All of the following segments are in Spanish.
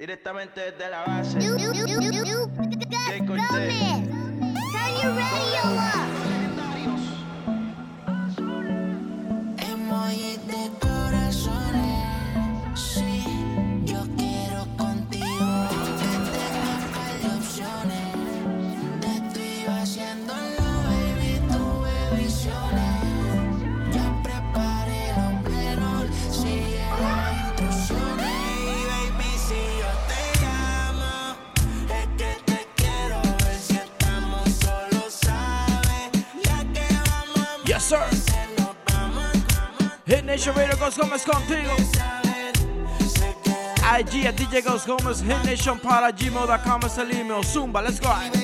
Directamente desde la base. You, you, you, Chuveiro Ghost Gomes contigo. IG dia DJ Ghost Gomes, Renation Paradimo da Calma Salim, meu Zumba, let's go.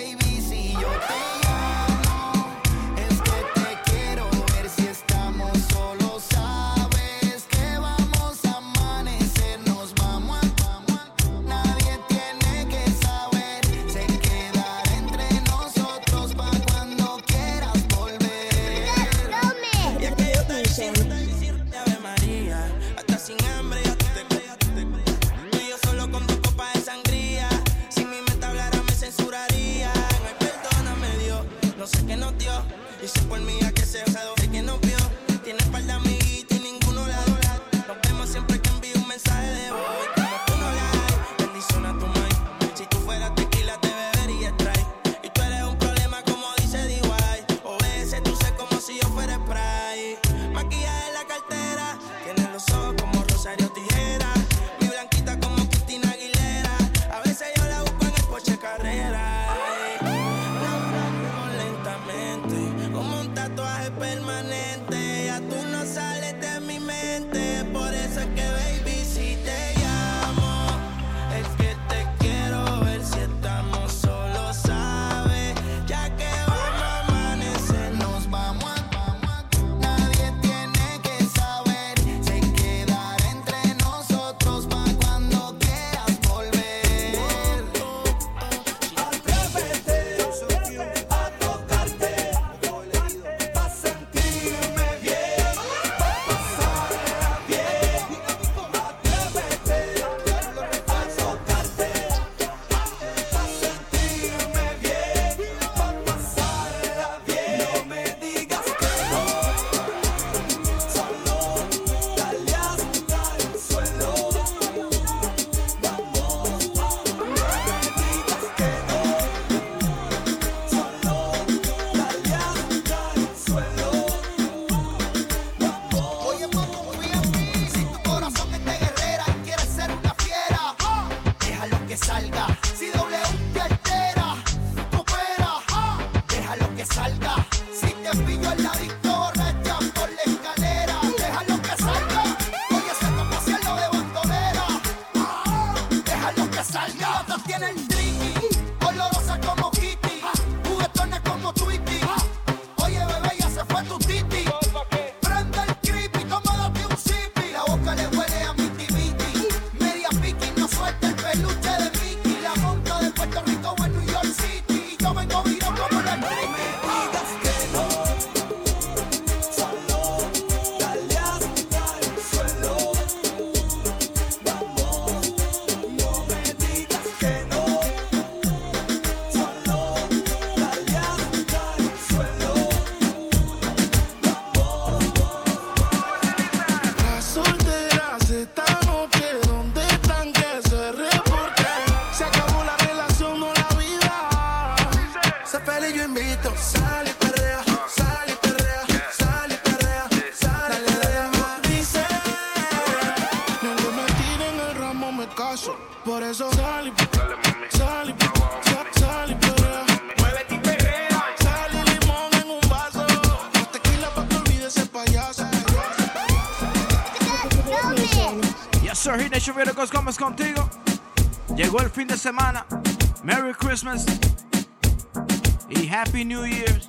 Happy New Year's.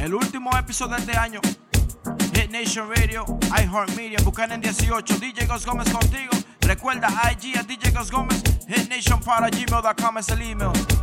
El último episodio de este año. Hit Nation Radio, iHeartMedia, en 18, DJ Gos Gómez contigo. Recuerda IG a DJ Gos Gómez, hitnationpara.gmail.com es el email.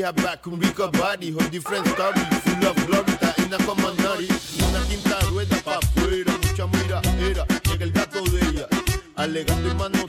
year back, Rico Body, whole different story, full of glory, está en la common Una quinta rueda pa' afuera, mucha mira, era, llega el gato de ella, alegando y mandando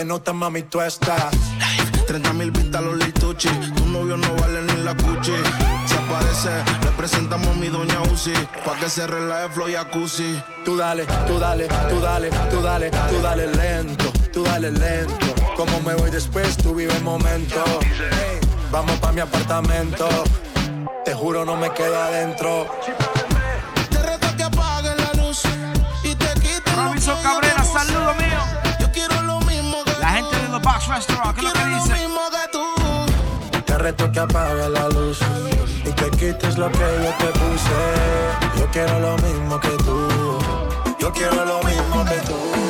te nota, mami, tú estás. 30 mil vistas los lituchi, tu novio no vale ni la cuchi. Se aparece, le presentamos mi doña Uzi, pa' que se relaje flow jacuzzi. Tú dale, tú dale, tú dale, tú dale, tú dale lento, tú dale lento. Como me voy después, tú vive el momento. Vamos pa' mi apartamento, te juro no me quedo adentro Restaurant, que lo que dice. Mismo que tú. Te reto que apague la luz y que quites lo que yo te puse. Yo quiero lo mismo que tú. Yo quiero lo mismo que tú.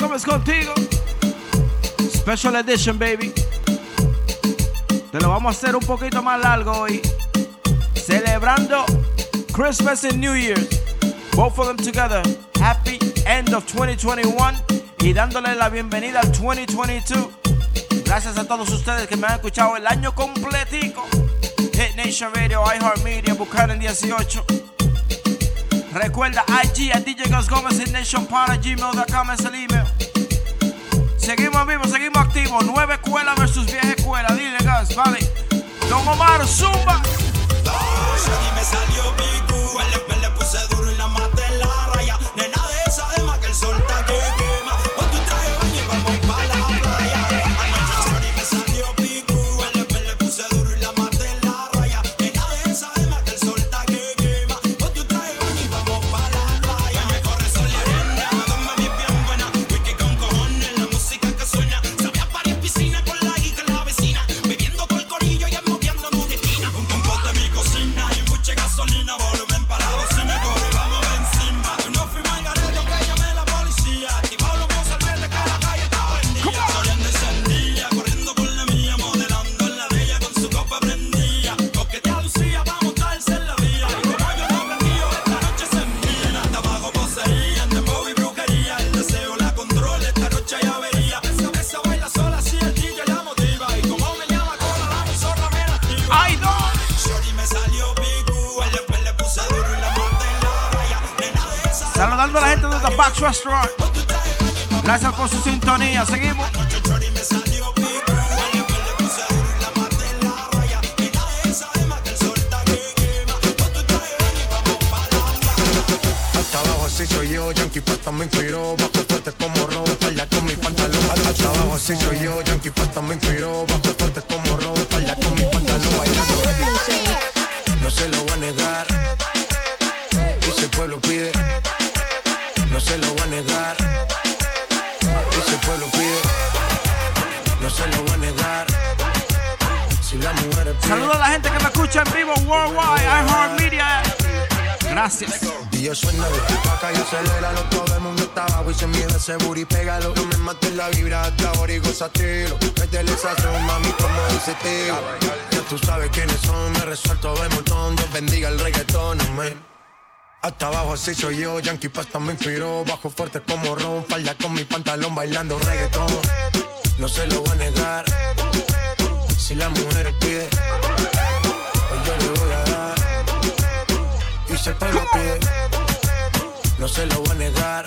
Gómez contigo. Special Edition, baby. Te lo vamos a hacer un poquito más largo hoy. Celebrando Christmas and New Year. Both of them together. Happy end of 2021. Y dándole la bienvenida al 2022. Gracias a todos ustedes que me han escuchado el año completico. Hit Nation Radio, iHeart iHeartMedia, Buchanan 18. Recuerda, IG a DJ Gómez, Hit Nation para gmail.com es el email. Seguimos vivos, seguimos activos. Nueva escuela versus vieja escuela. Dile, gas, vale. Don Omar, zumba. Me salió mi así soy yo, Yankee Pasta me inspiró. Bajo fuerte como ron, falda con mi pantalón bailando reggaetón. No se lo voy a negar, si la mujer pide, pues yo le voy a dar. Y se pega pie, no se lo voy a negar.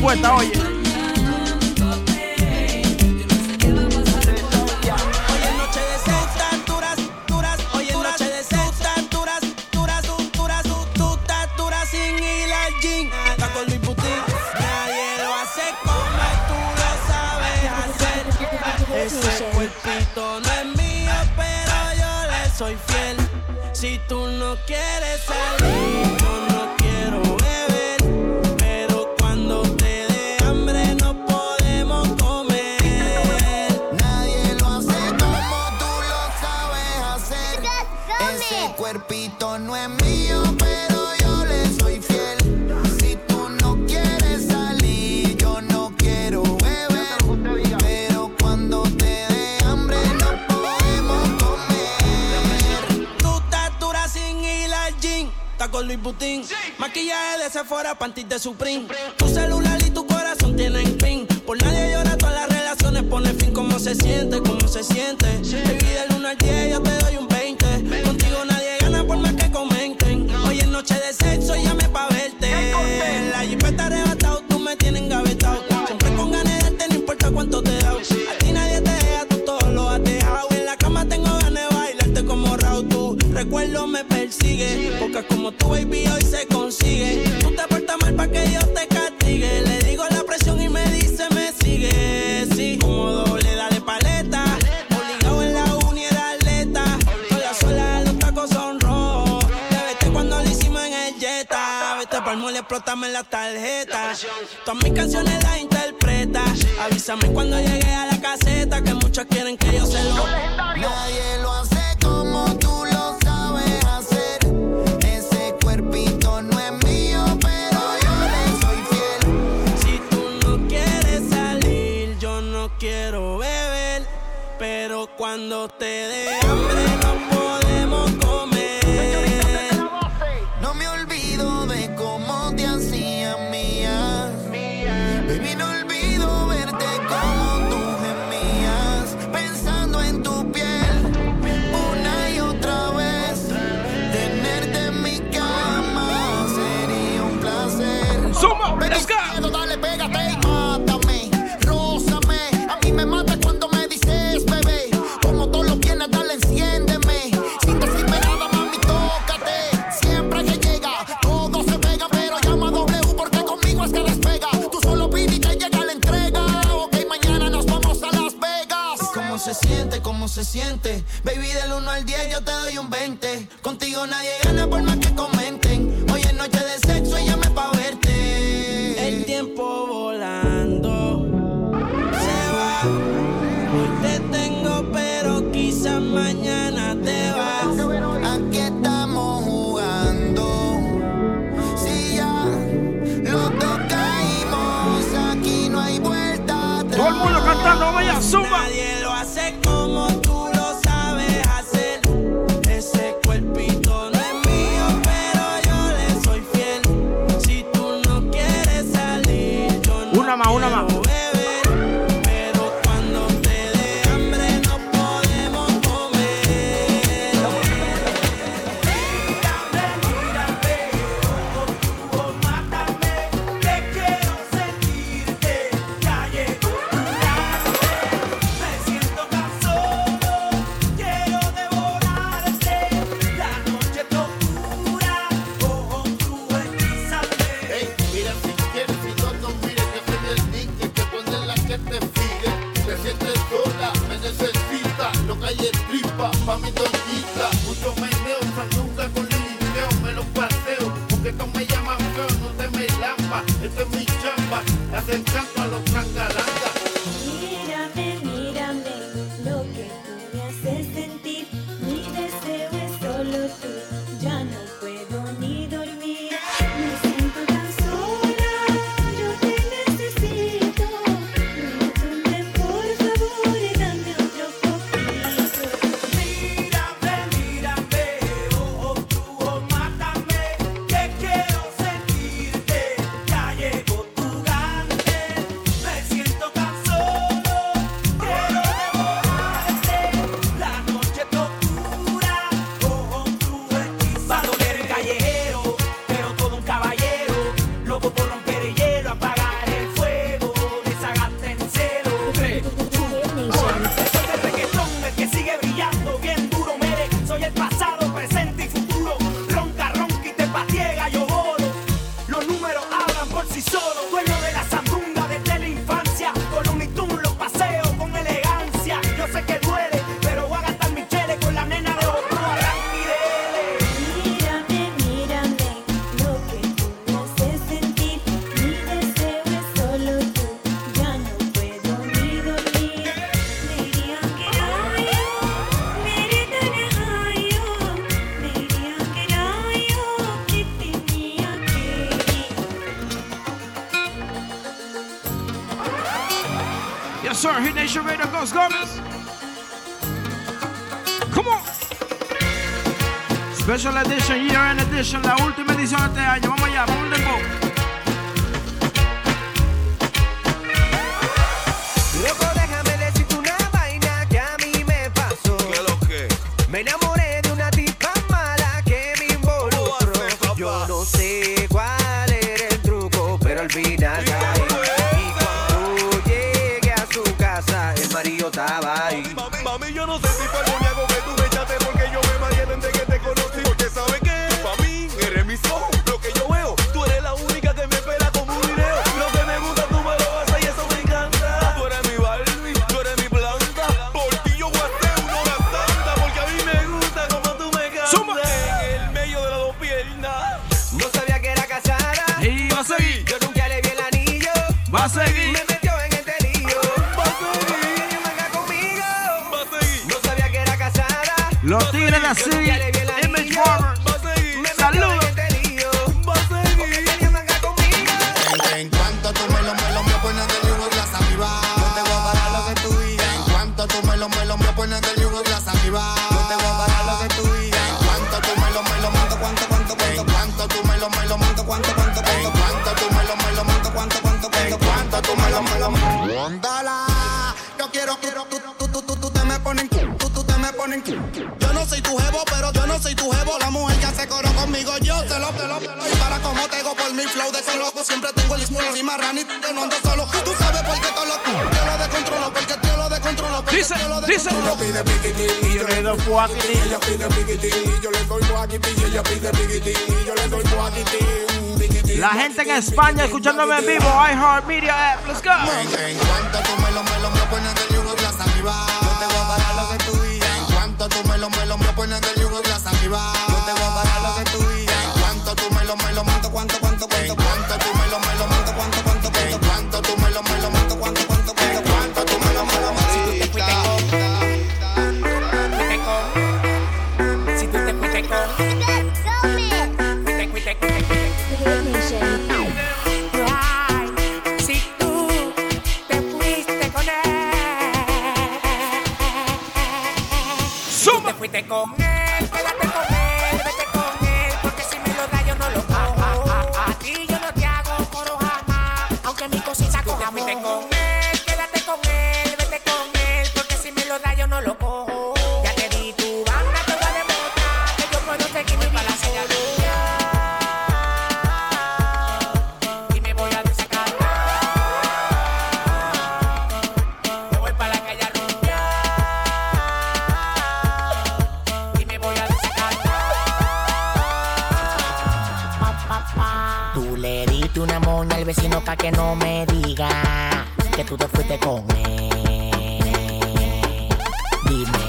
puesta, oye. explótame la tarjeta. Todas mis canciones las interpreta. Avísame cuando llegue a la caseta, que muchos quieren que yo se lo. Nadie lo hace como tú lo sabes hacer. Ese cuerpito no es mío, pero yo le soy fiel. Si tú no quieres salir, yo no quiero beber. Pero cuando te dé Baby, del 1 al 10 yo te doy un 20. Contigo nadie gana por más que España escuchándome en vivo. iHeart Media App, let's go. vecino pa' que no me diga que tú te fuiste con él. Dime,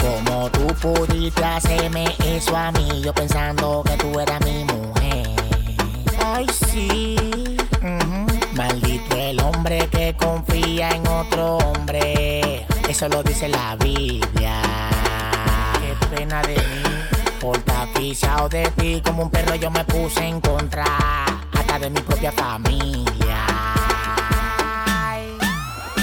¿cómo tú pudiste hacerme eso a mí? Yo pensando que tú eras mi mujer. Ay, sí. Uh. Maldito el hombre que confía en otro hombre. Eso lo dice la Biblia. Qué pena de mí. Por tapizado de ti como un perro yo me puse en contra de mi propia familia.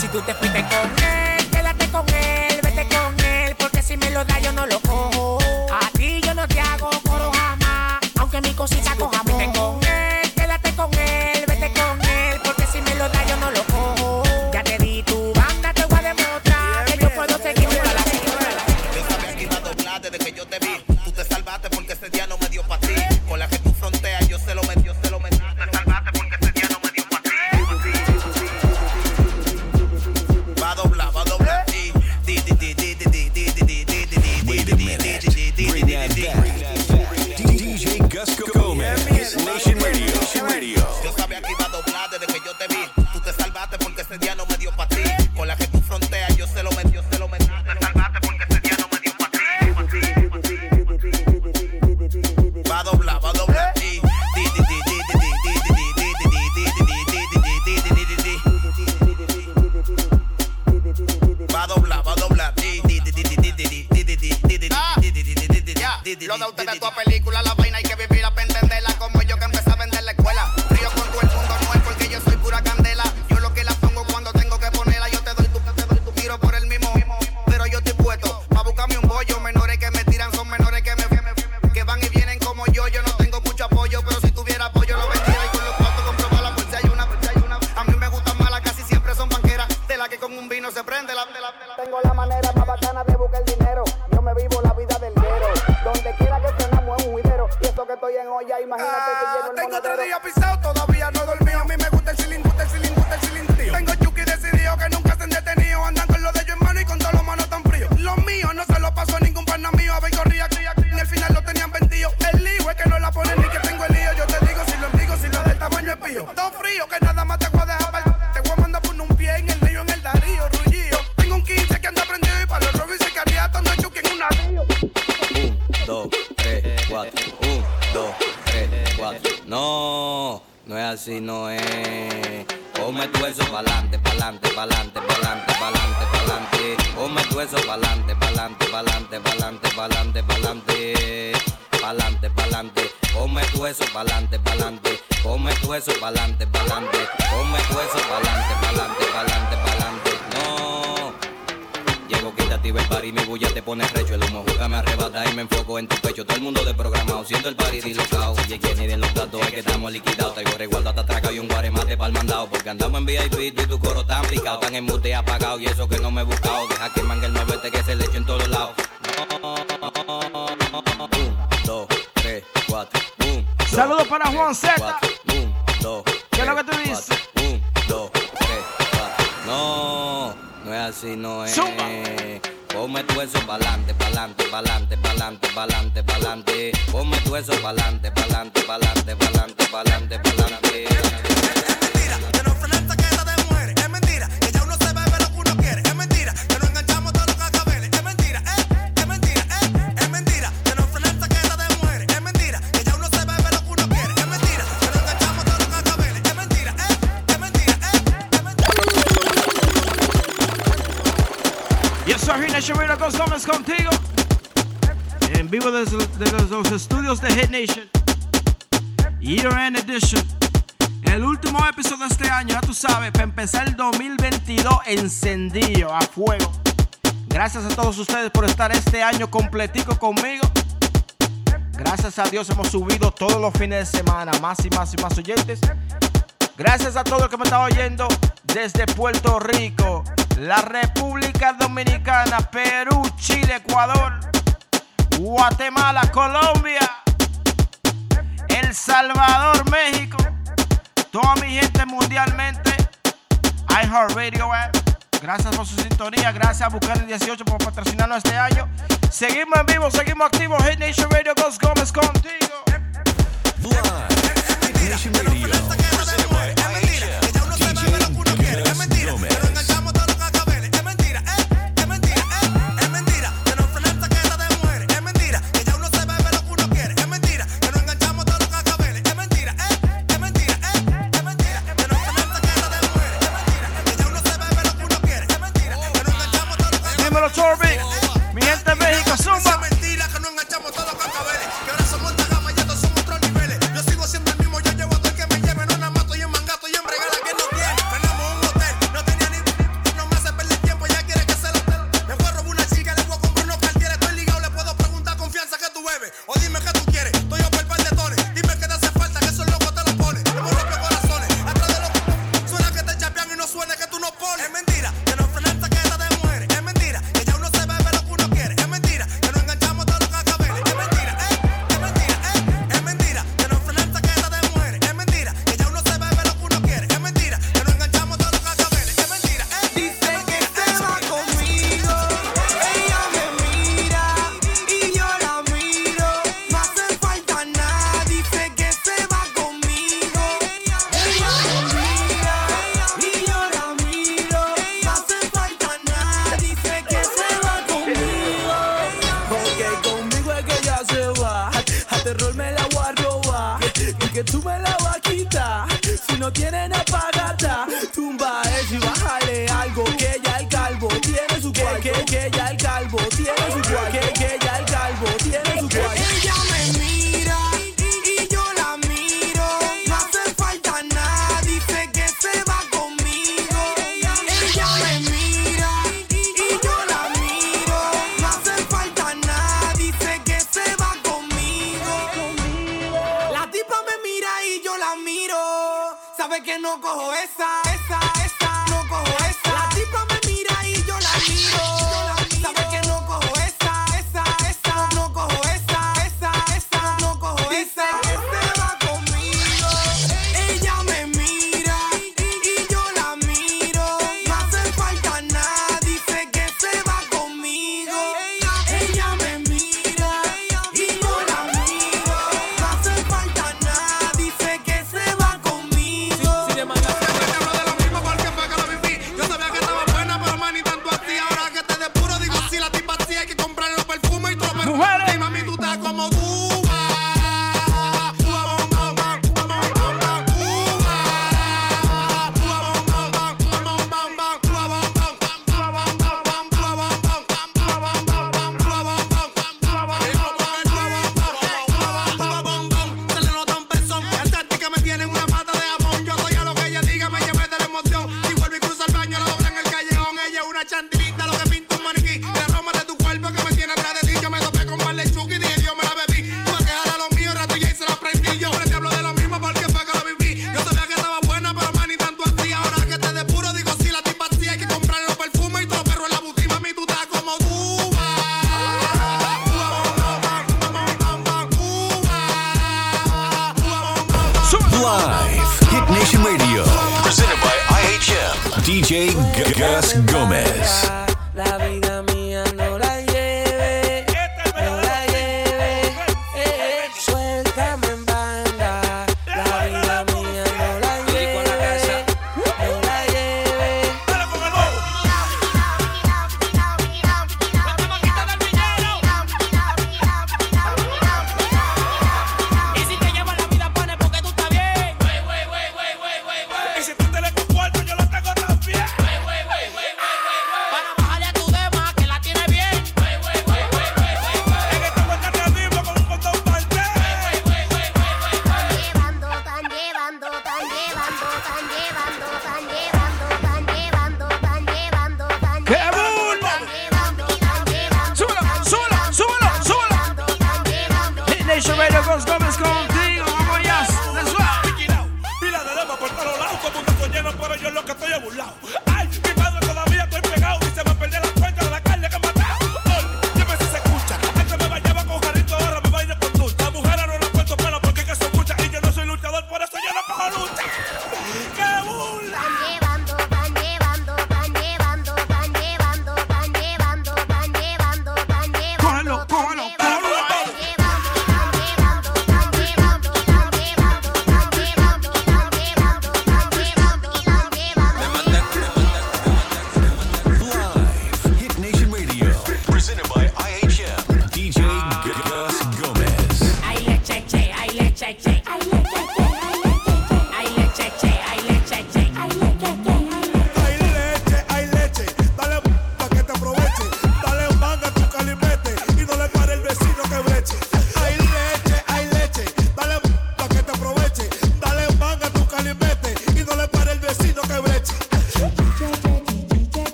Si tú te fuiste con él, quédate con él, vete con él, porque si me lo da yo no lo cojo. A ti yo no te hago coro jamás, aunque mi cosita coja. Gracias a todos ustedes por estar este año completico conmigo. Gracias a Dios hemos subido todos los fines de semana, más y más y más oyentes. Gracias a todos los que me están oyendo desde Puerto Rico, la República Dominicana, Perú, Chile, Ecuador, Guatemala, Colombia, El Salvador, México, toda mi gente mundialmente, iHeartRadio app. Gracias por su sintonía. Gracias a Buscar el 18 por patrocinarnos este año. Seguimos en vivo, seguimos activos. Hit Nation Radio Ghost Gómez contigo. Cause nobody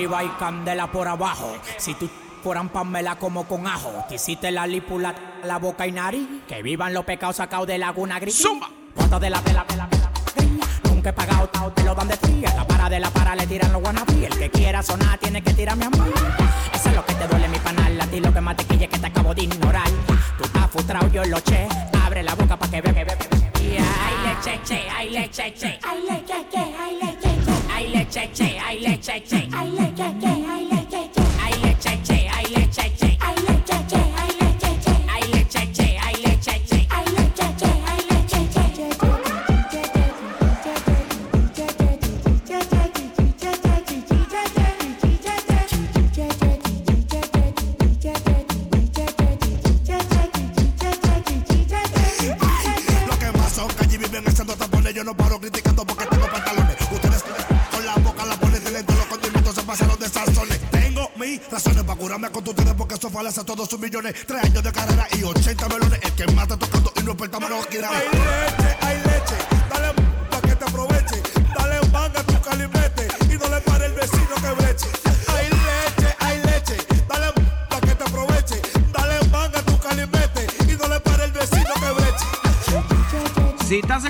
arriba y candela por abajo. Si tú fueran pamela como con ajo, te hiciste la lípula, la boca y nariz. Que vivan los pecados sacados de laguna gris. ¡Zumba! Foto de la tela, de la, de la, Nunca he pagado, tao, te lo dan de fría. La para de la para le tiran los guanabí. El que quiera sonar tiene que tirarme a mí. Eso es lo que te duele mi panal. A ti lo que más te es que te acabo de ignorar. Tú estás frustrado, yo lo che. Abre la boca para que vea que vea. Ay, le che, che, ay, le che, che. Ay, le che, che, ay, le che, che. Ay, le che, che, ay, le che,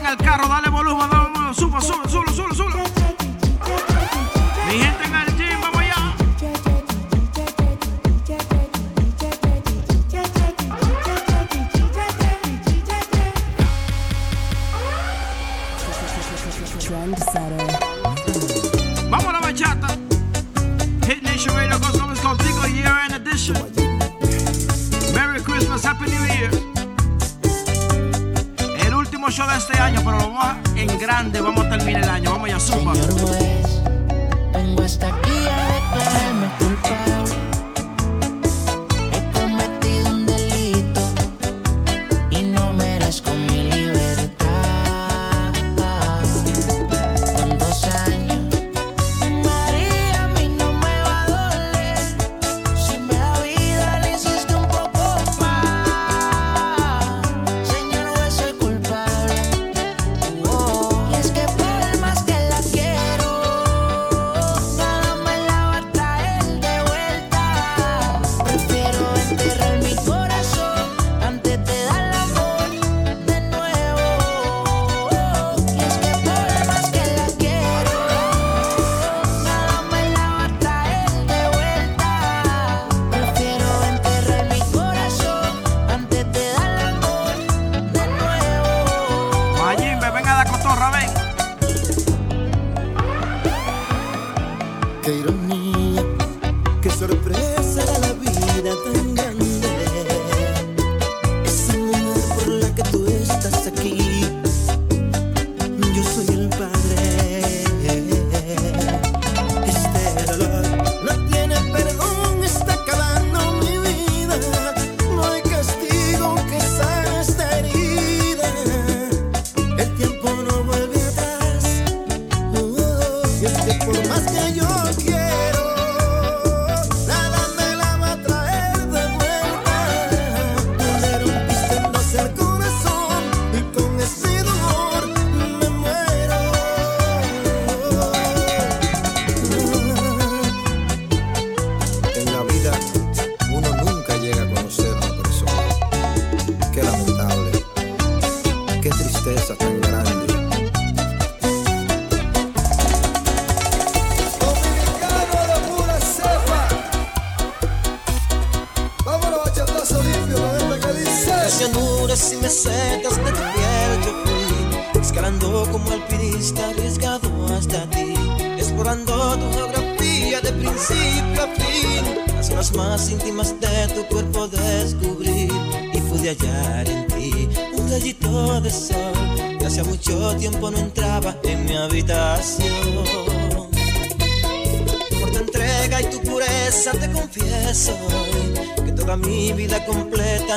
al carro.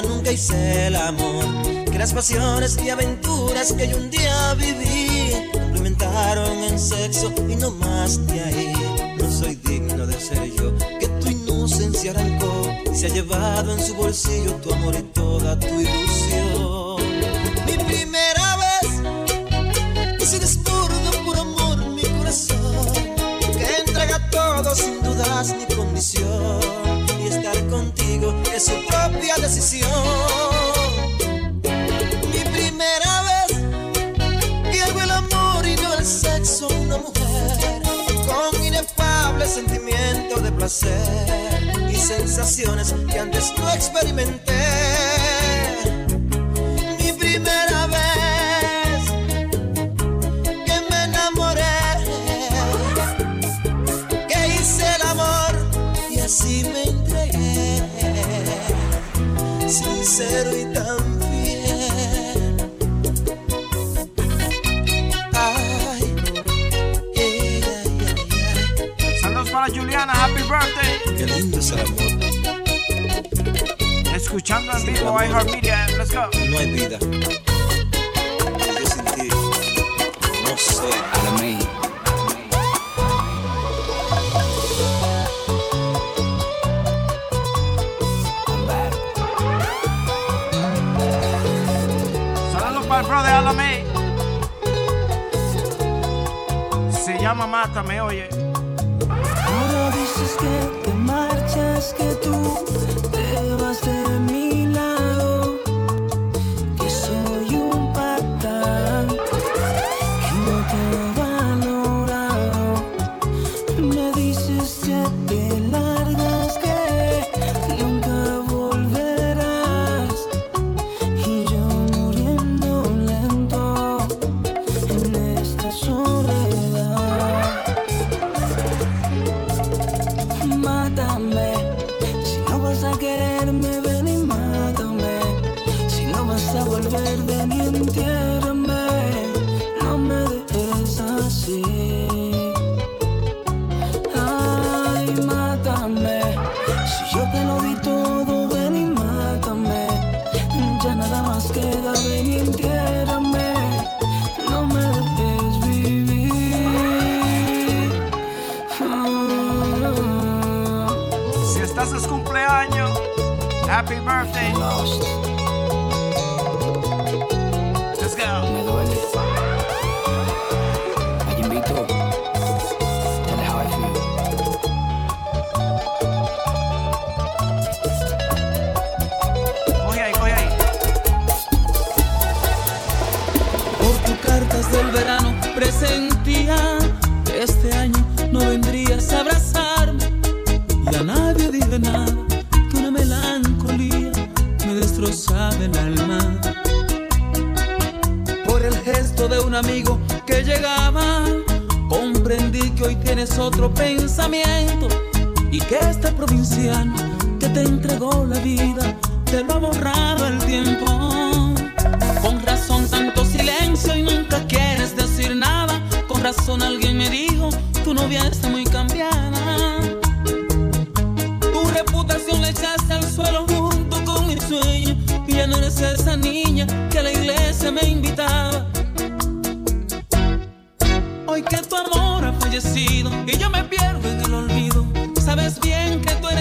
nunca hice el amor. Que las pasiones y aventuras que yo un día viví complementaron en sexo y no más de ahí. No soy digno de ser yo, que tu inocencia arrancó y se ha llevado en su bolsillo tu amor y toda tu ilusión. Mi primer y sensaciones que antes no experimenté. Instagram, Instagram vivo, iHeartMedia, let's go. No hay vida. Yo sin ti, no sé. A mí. Saludos para el brother Alamé. Se llama Mátame, oye. Ahora dices que te marchas, que tú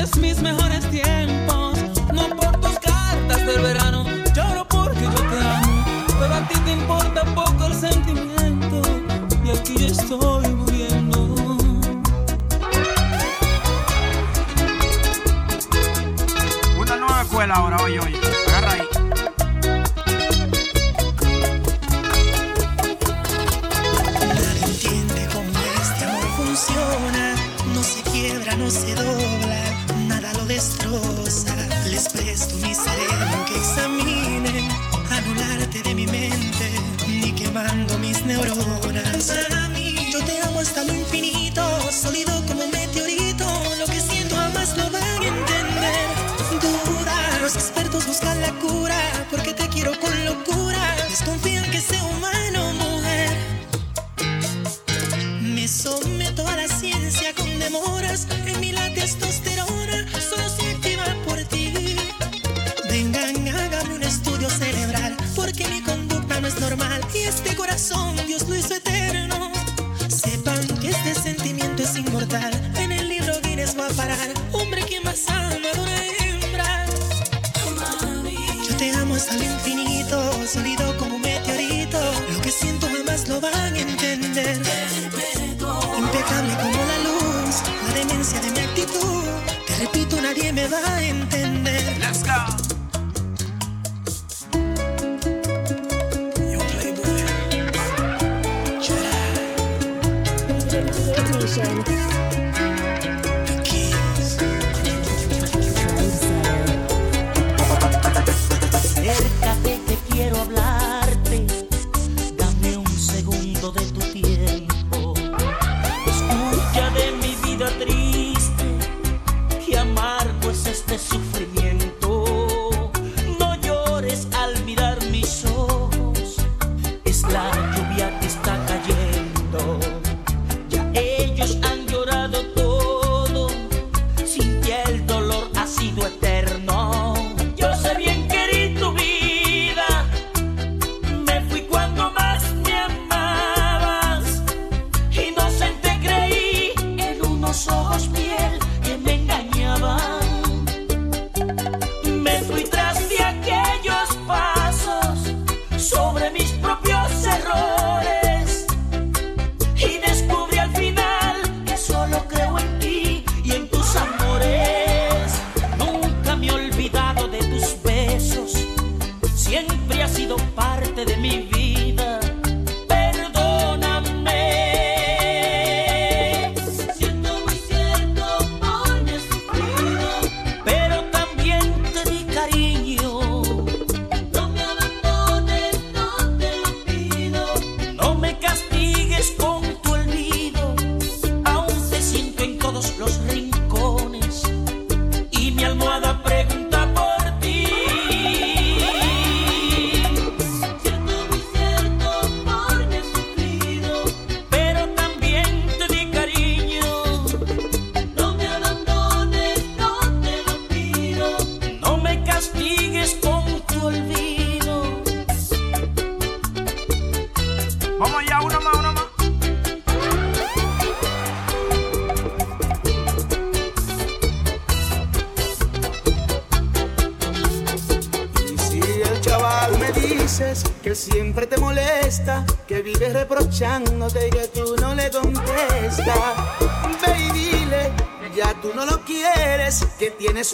eres mis mejores tiempos.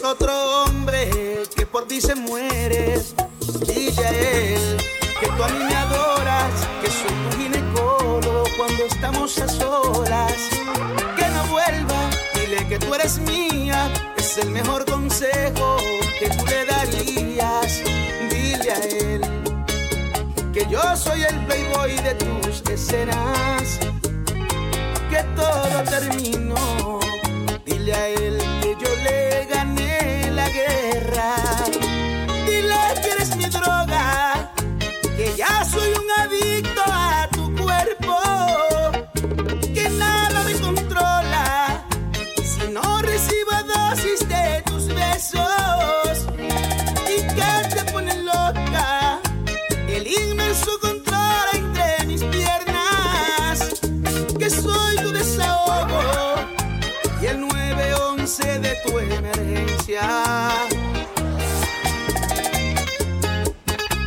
Que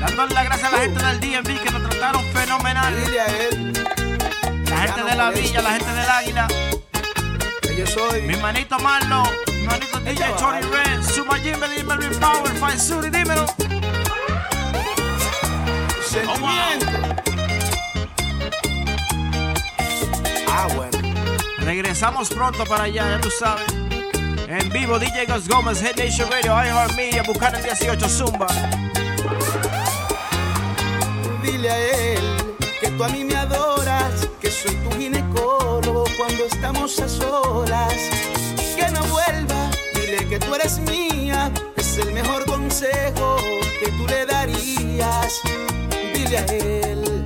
Dándole las gracias a la gente del DMV que nos trataron fenomenal. La gente de la villa, la gente del águila. yo soy. Mi manito Marlo, mi manito DJ Tony Red, Suma Jimmy, Melvin Power, Fine Suri, dímelo. Oh, wow. Ah, bueno. Regresamos pronto para allá, ya tú sabes. En vivo, DJ Gus Gómez, Head Nation Radio, iHeartMedia, buscar el 18 Zumba. Dile a él que tú a mí me adoras, que soy tu ginecólogo cuando estamos a solas. Que no vuelva, dile que tú eres mía, es el mejor consejo que tú le darías. Dile a él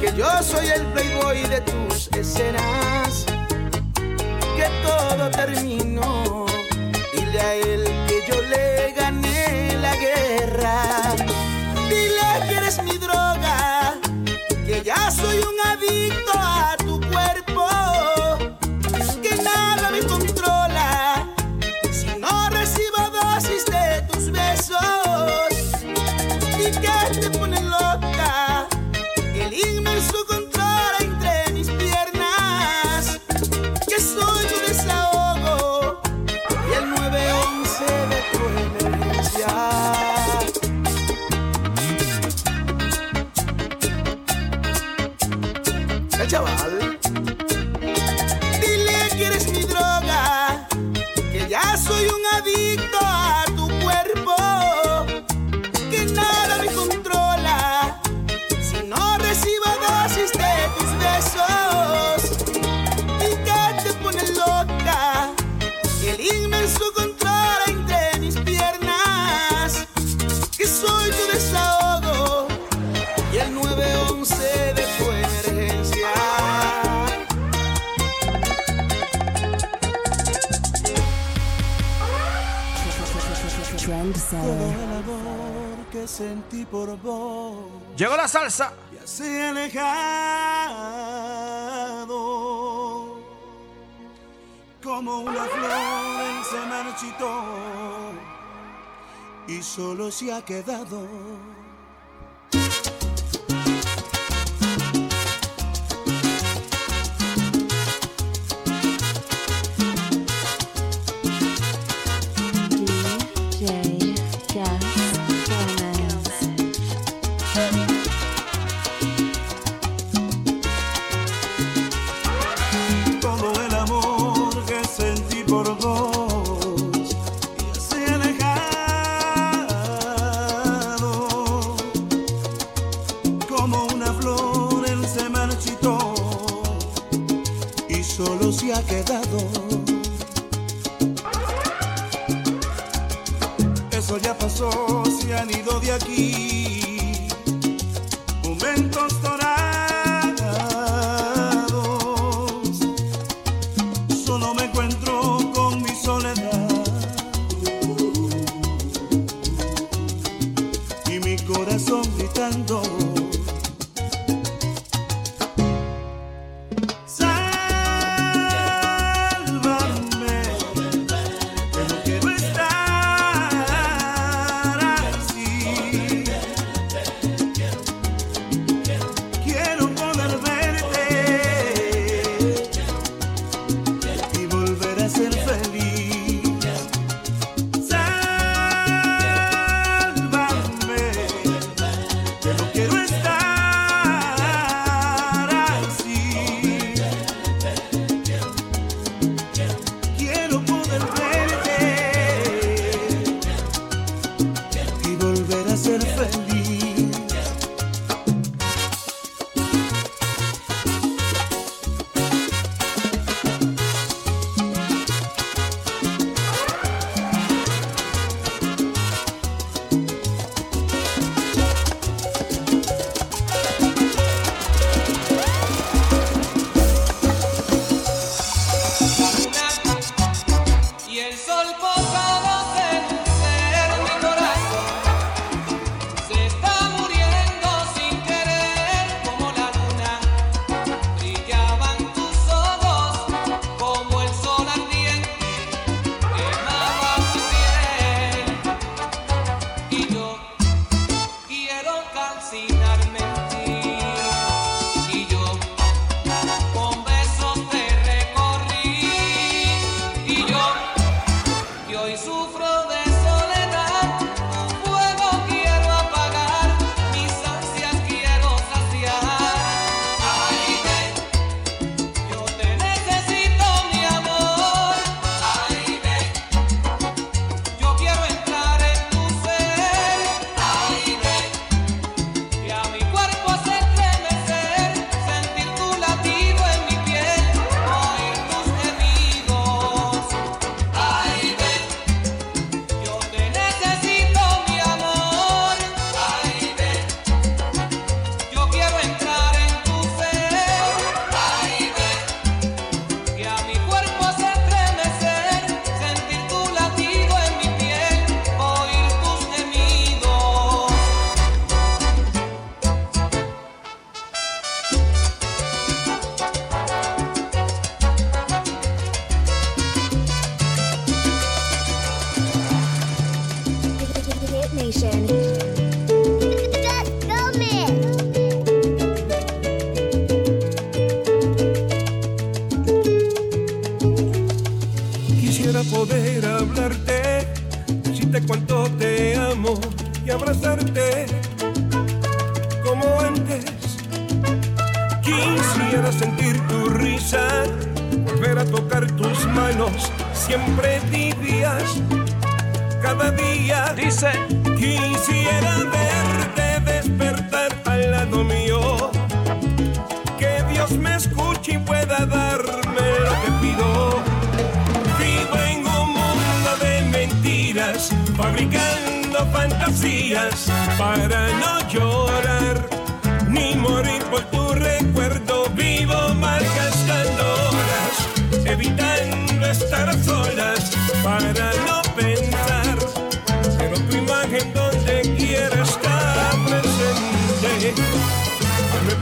que yo soy el playboy de tus escenas, todo terminó. Dile a él que yo le gané la guerra. Dile que eres mi droga, que ya soy un adicto sentí por vos Llegó la salsa. ya se ha alejado como una flor él se marchitó y solo se ha quedado pasó se han ido de aquí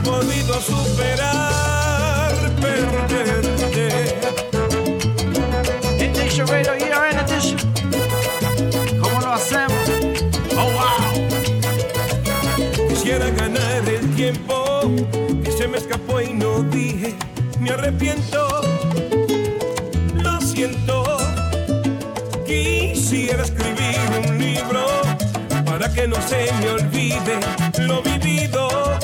podido superar perderte. Este ¿Cómo lo hacemos? Oh wow. Quisiera ganar el tiempo que se me escapó y no dije. Me arrepiento. Lo siento. Quisiera escribir un libro para que no se me olvide lo vivido.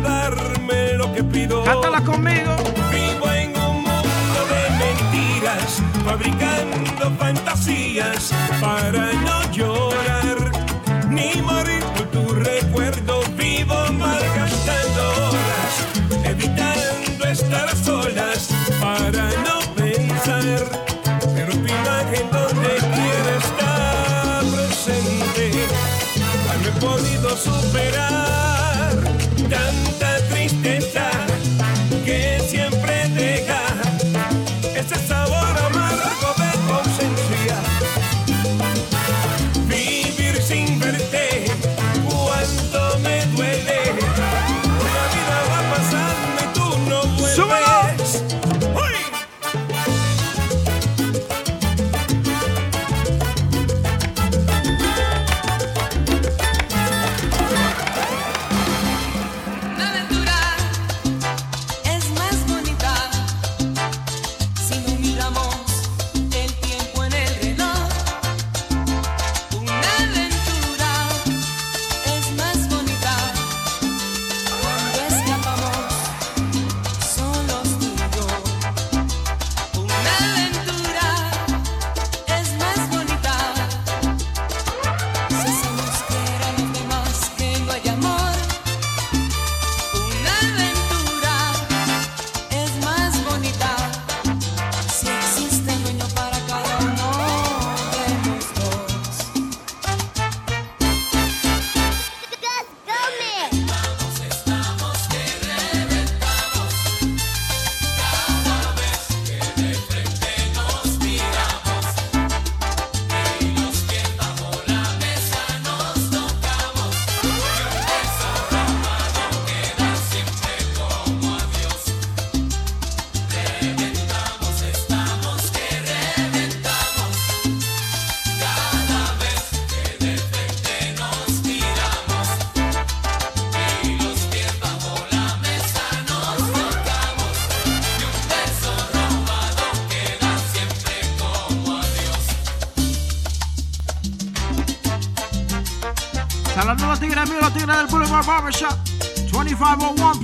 para darme lo que pido. Cántala conmigo. Vivo en un mundo de mentiras, fabricando fantasías para no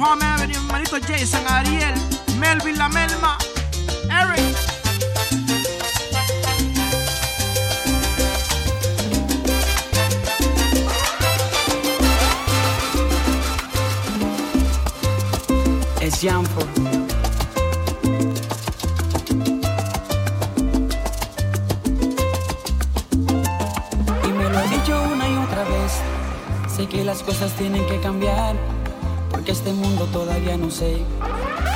Home Avenue, hermanito Jason, Ariel, Melvin La Melma, Eric. Es Jampo. Y me lo he dicho una y otra vez. Sé que las cosas tienen que cambiar ya no sé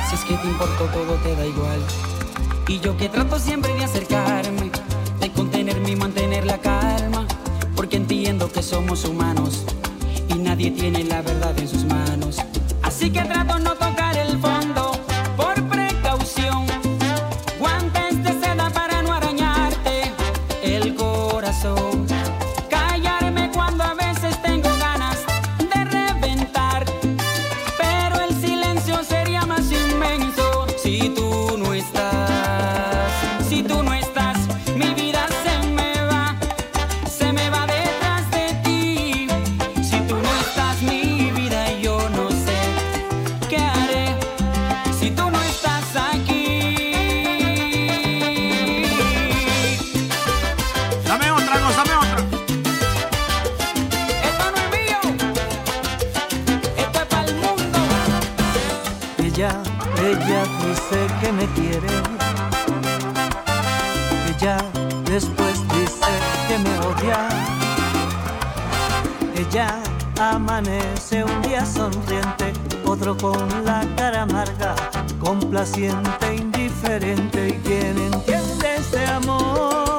si es que te importó todo te da igual. Y yo que trato siempre de acercarme, de contenerme y mantener la calma, porque entiendo que somos humanos y nadie tiene la verdad. Quiere. Ella después dice que me odia. Ella amanece un día sonriente, otro con la cara amarga, complaciente, indiferente. ¿Y quién entiende este amor?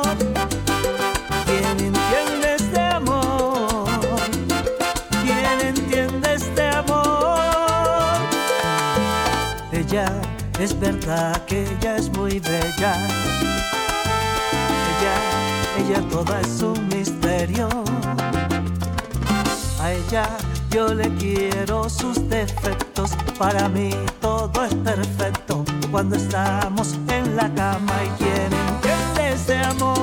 Es verdad que ella es muy bella. Ella, ella toda es un misterio. A ella yo le quiero sus defectos. Para mí todo es perfecto cuando estamos en la cama. ¿Y quién entiende este amor?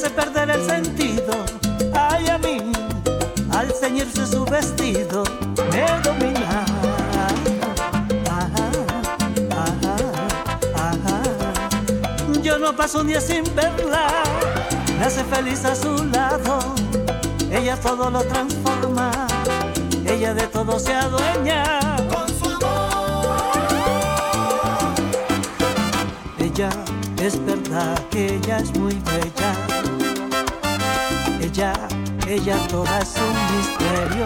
Hace perder el sentido, ay a mí. Al ceñirse su vestido, me domina. Ajá, ajá, ajá. Yo no paso un día sin verla, me hace feliz a su lado. Ella todo lo transforma, ella de todo se adueña. Con su amor. Ella es verdad que ella es muy bella. Ella, toda es un misterio.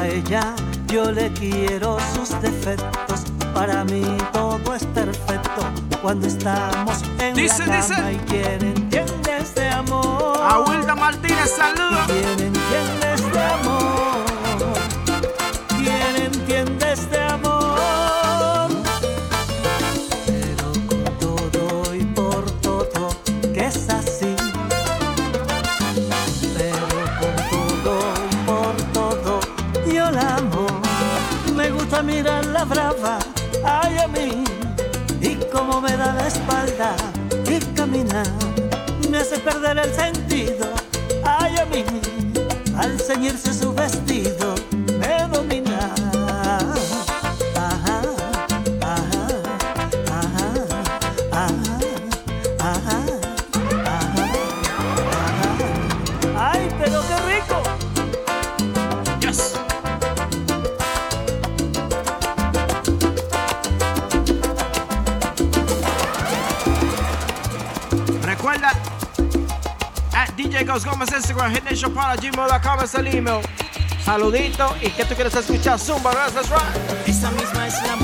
A ella yo le quiero sus defectos. Para mí todo es perfecto cuando estamos en Dice, la dice. cama y quién entiende este amor. A Wilda Martínez, saludos. Brava, ay a mí. Y cómo me da la espalda y caminar. Me hace perder el sentido, ay a mí. Al ceñirse su vestido, Ghost Gómez Instagram, hitnationpara.gmail.com es el email. Saludito y que tú quieres escuchar Zumba, that's right. Esa misma es la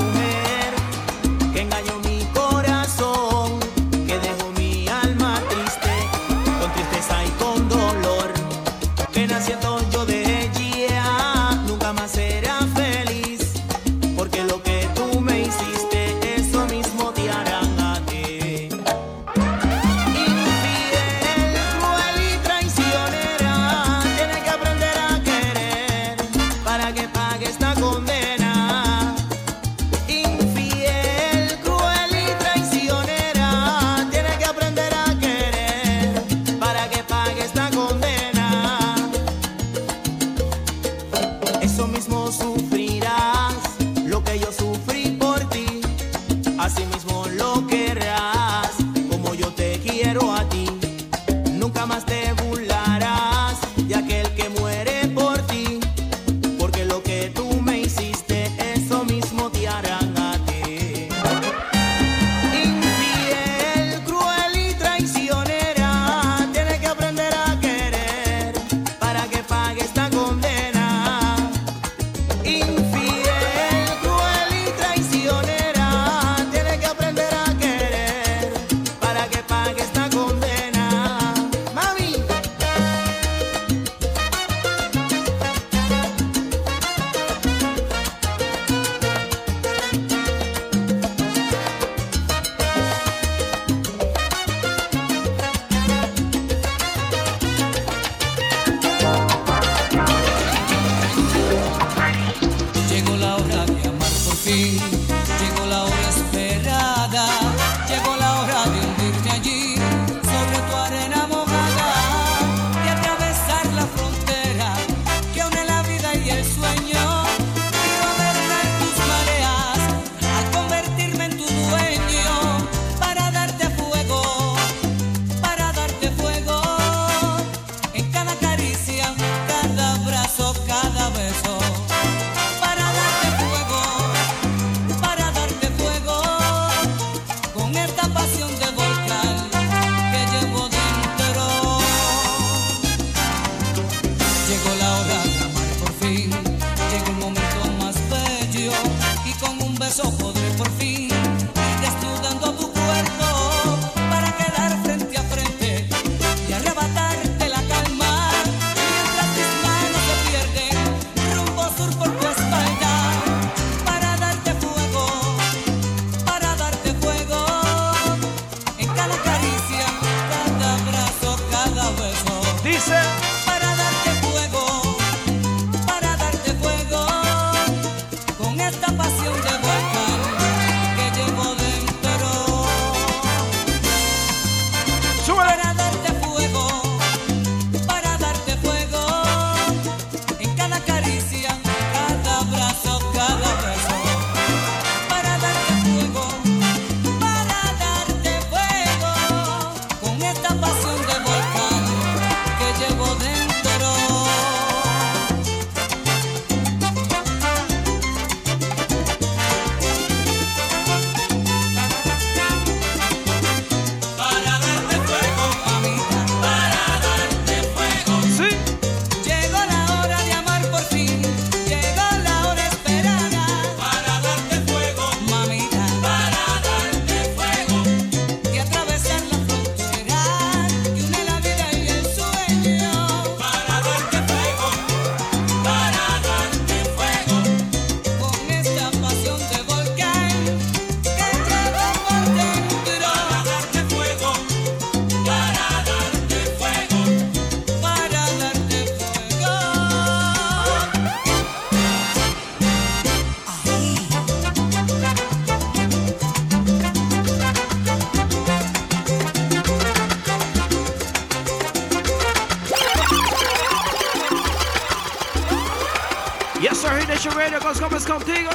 Carlos Gómez contigo.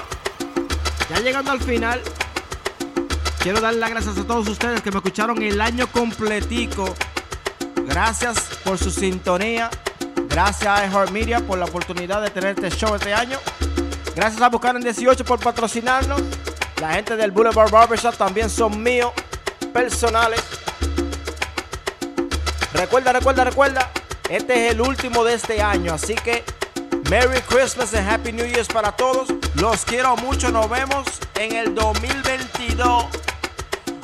Ya llegando al final, quiero dar las gracias a todos ustedes que me escucharon el año completico. Gracias por su sintonía. Gracias a Heart Media por la oportunidad de tener este show este año. Gracias a Buscar en 18 por patrocinarnos. La gente del Boulevard Barbershop también son míos, personales. Recuerda, recuerda, recuerda. Este es el último de este año, así que Merry Christmas y Happy New Year para todos. Los quiero mucho. Nos vemos en el 2022.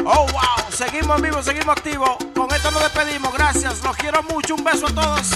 Oh, wow. Seguimos vivos, seguimos activos. Con esto nos despedimos. Gracias. Los quiero mucho. Un beso a todos.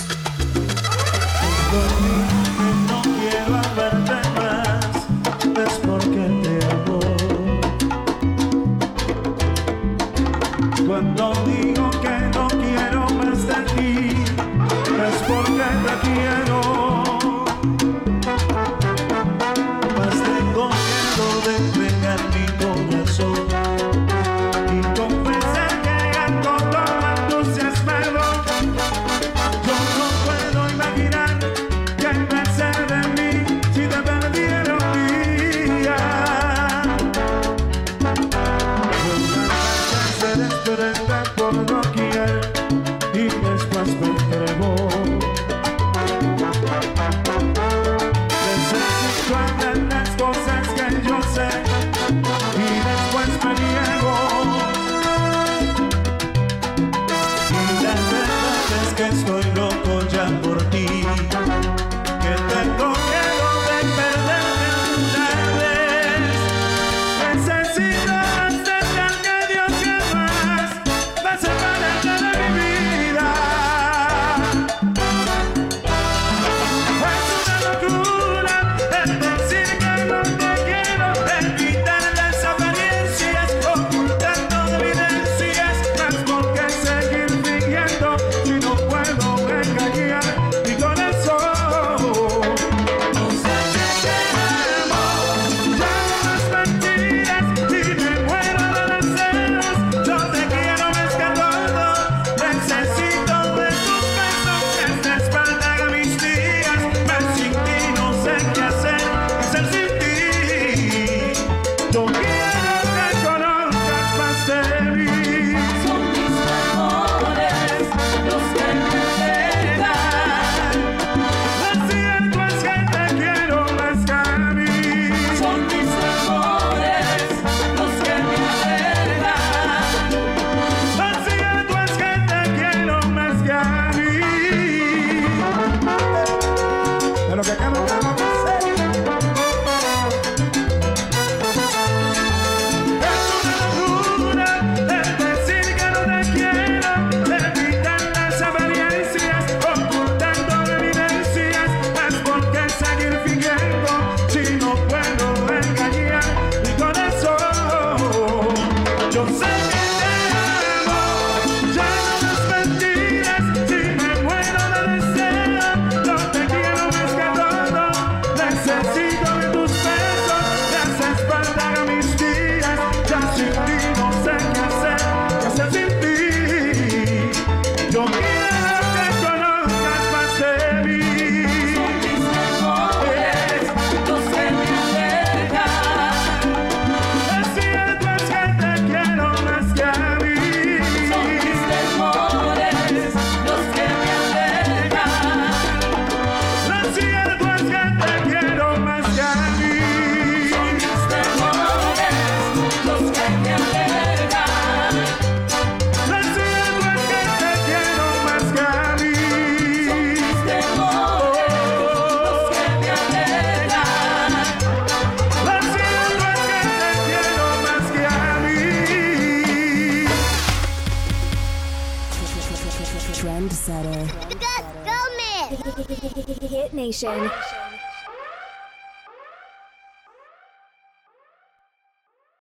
Nation.